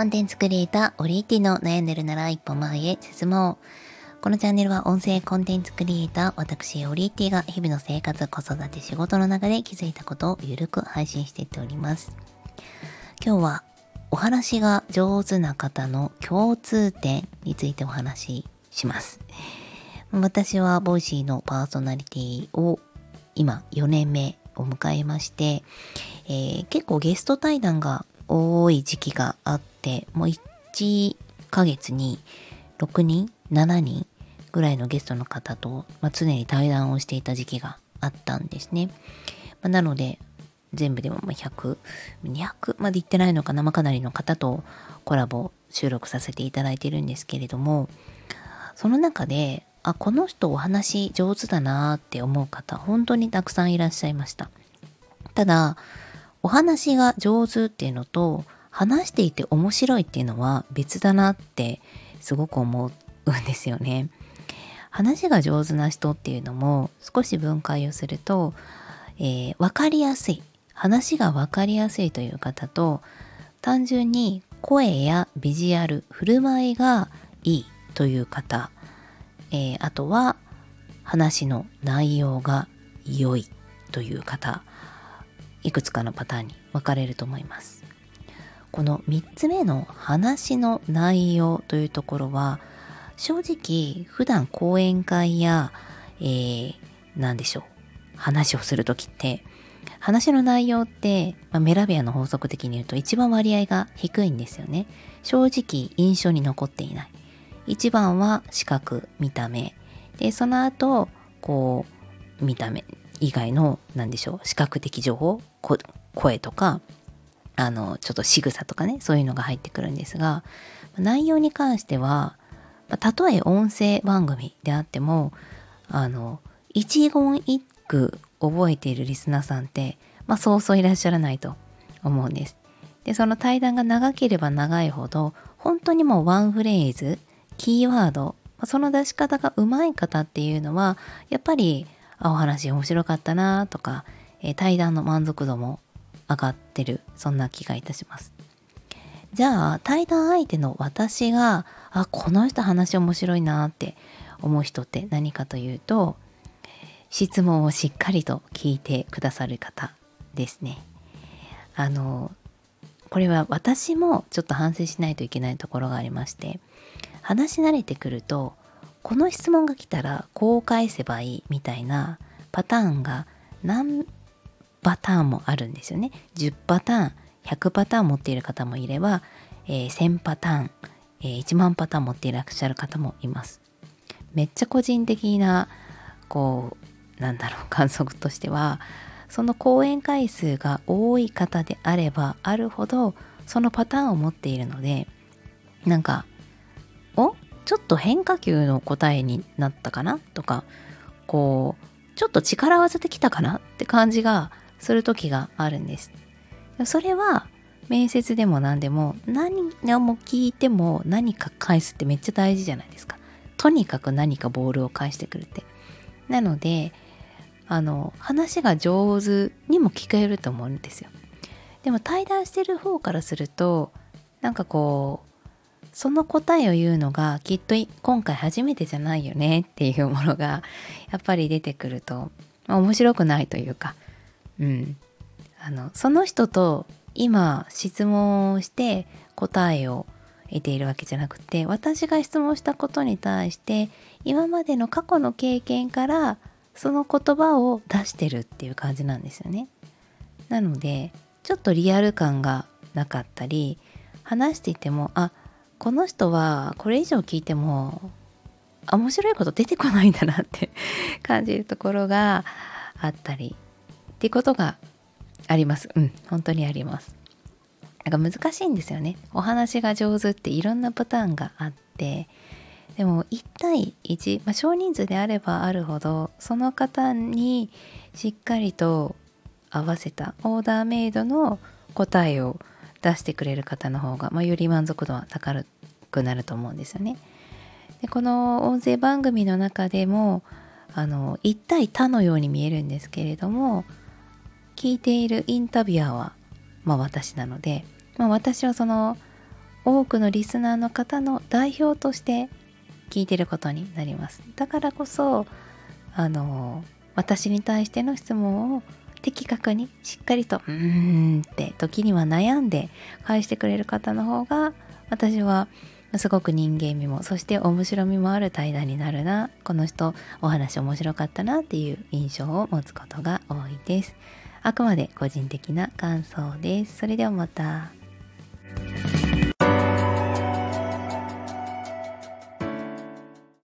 コンテンツクリエイター、オリエティの悩んでるなら一歩前へ進もう。このチャンネルは音声コンテンツクリエイター、私、オリエティが日々の生活、子育て、仕事の中で気づいたことをゆるく配信していっております。今日は、お話が上手な方の共通点についてお話しします。私は Voicy のパーソナリティを今4年目を迎えまして、えー、結構ゲスト対談が多い時期があって、もう1ヶ月に6人 ?7 人？ぐらいのゲストの方と、まあ、常に対談をしていた時期があったんですね。まあ、なので、全部でも100、200までいってないのかな、まあ、かなりの方とコラボ収録させていただいてるんですけれども、その中で、あ、この人お話上手だなって思う方、本当にたくさんいらっしゃいました。ただ、お話が上手っていうのと話していて面白いっていうのは別だなってすごく思うんですよね。話が上手な人っていうのも少し分解をすると、えー、分かりやすい話が分かりやすいという方と単純に声やビジュアル振る舞いがいいという方、えー、あとは話の内容が良いという方いくつかのパターンに分かれると思います。この3つ目の話の内容というところは正直普段講演会や、えー、何でしょう話をする時って話の内容って、まあ、メラビアの法則的に言うと一番割合が低いんですよね。正直印象に残っていない。一番は視覚、見た目。で、その後、こう、見た目以外の、何でしょう、視覚的情報、声とかあのちょっと仕草とかねそういうのが入ってくるんですが内容に関してはたとえ音声番組であってもあの一言一句覚えているリスナーさんって、まあ、そうそういらっしゃらないと思うんです。でその対談が長ければ長いほど本当にもうワンフレーズキーワードその出し方がうまい方っていうのはやっぱりあお話面白かったなとか、えー、対談の満足度も上がってるそんな気がいたします。じゃあ対談相手の私があこの人話面白いなって思う人って何かというと質問をしっかりと聞いてくださる方ですね。あのこれは私もちょっと反省しないといけないところがありまして話し慣れてくるとこの質問が来たらこう返せばいいみたいなパターンが何パターンもあるんですよね。10パターン、100パターン持っている方もいれば、えー、1000パターン、えー、1万パターン持っていらっしゃる方もいます。めっちゃ個人的な、こう、なんだろう、観測としては、その講演回数が多い方であればあるほど、そのパターンを持っているので、なんか、ちょっと変化球の答えになったかな？とか、こう、ちょっと力技できたかな？って感じがする時があるんです。それは面接でも何でも何も聞いても何か返すってめっちゃ大事じゃないですか。とにかく何かボールを返してくるって。なのであの話が上手にも聞こえると思うんですよ。でも対談してる方からするとなんかこうその答えを言うのがきっと今回初めてじゃないよねっていうものがやっぱり出てくると、まあ、面白くないというかうん、あのその人と今質問をして答えを得ているわけじゃなくて私が質問したことに対して今までの過去の経験からその言葉を出してるっていう感じなんですよね。なのでちょっとリアル感がなかったり話していてもあこの人はこれ以上聞いても面白いこと出てこないんだなって 感じるところがあったりっていうことがあります。うん、本当にあります。なんか難しいんですよね。お話が上手っていろんなパターンがあって、でも1対1、まあ、少人数であればあるほど、その方にしっかりと合わせたオーダーメイドの答えを出してくれる方の方が、まあ、より満足度は高くなると思うんですよね。でこの音声番組の中でもあの1対他のように見えるんですけれども聞いているインタビュアーは、まあ、私なので、まあ、私はその多くのリスナーの方の代表として聞いてることになりますだからこそあの私に対しての質問を的確にしっかりと「うーん」って時には悩んで返してくれる方の方が私はすごく人間味もそして面白みもある対談になるなこの人お話面白かったなっていう印象を持つことが多いです。あくまで個人的な感想です。それではまた。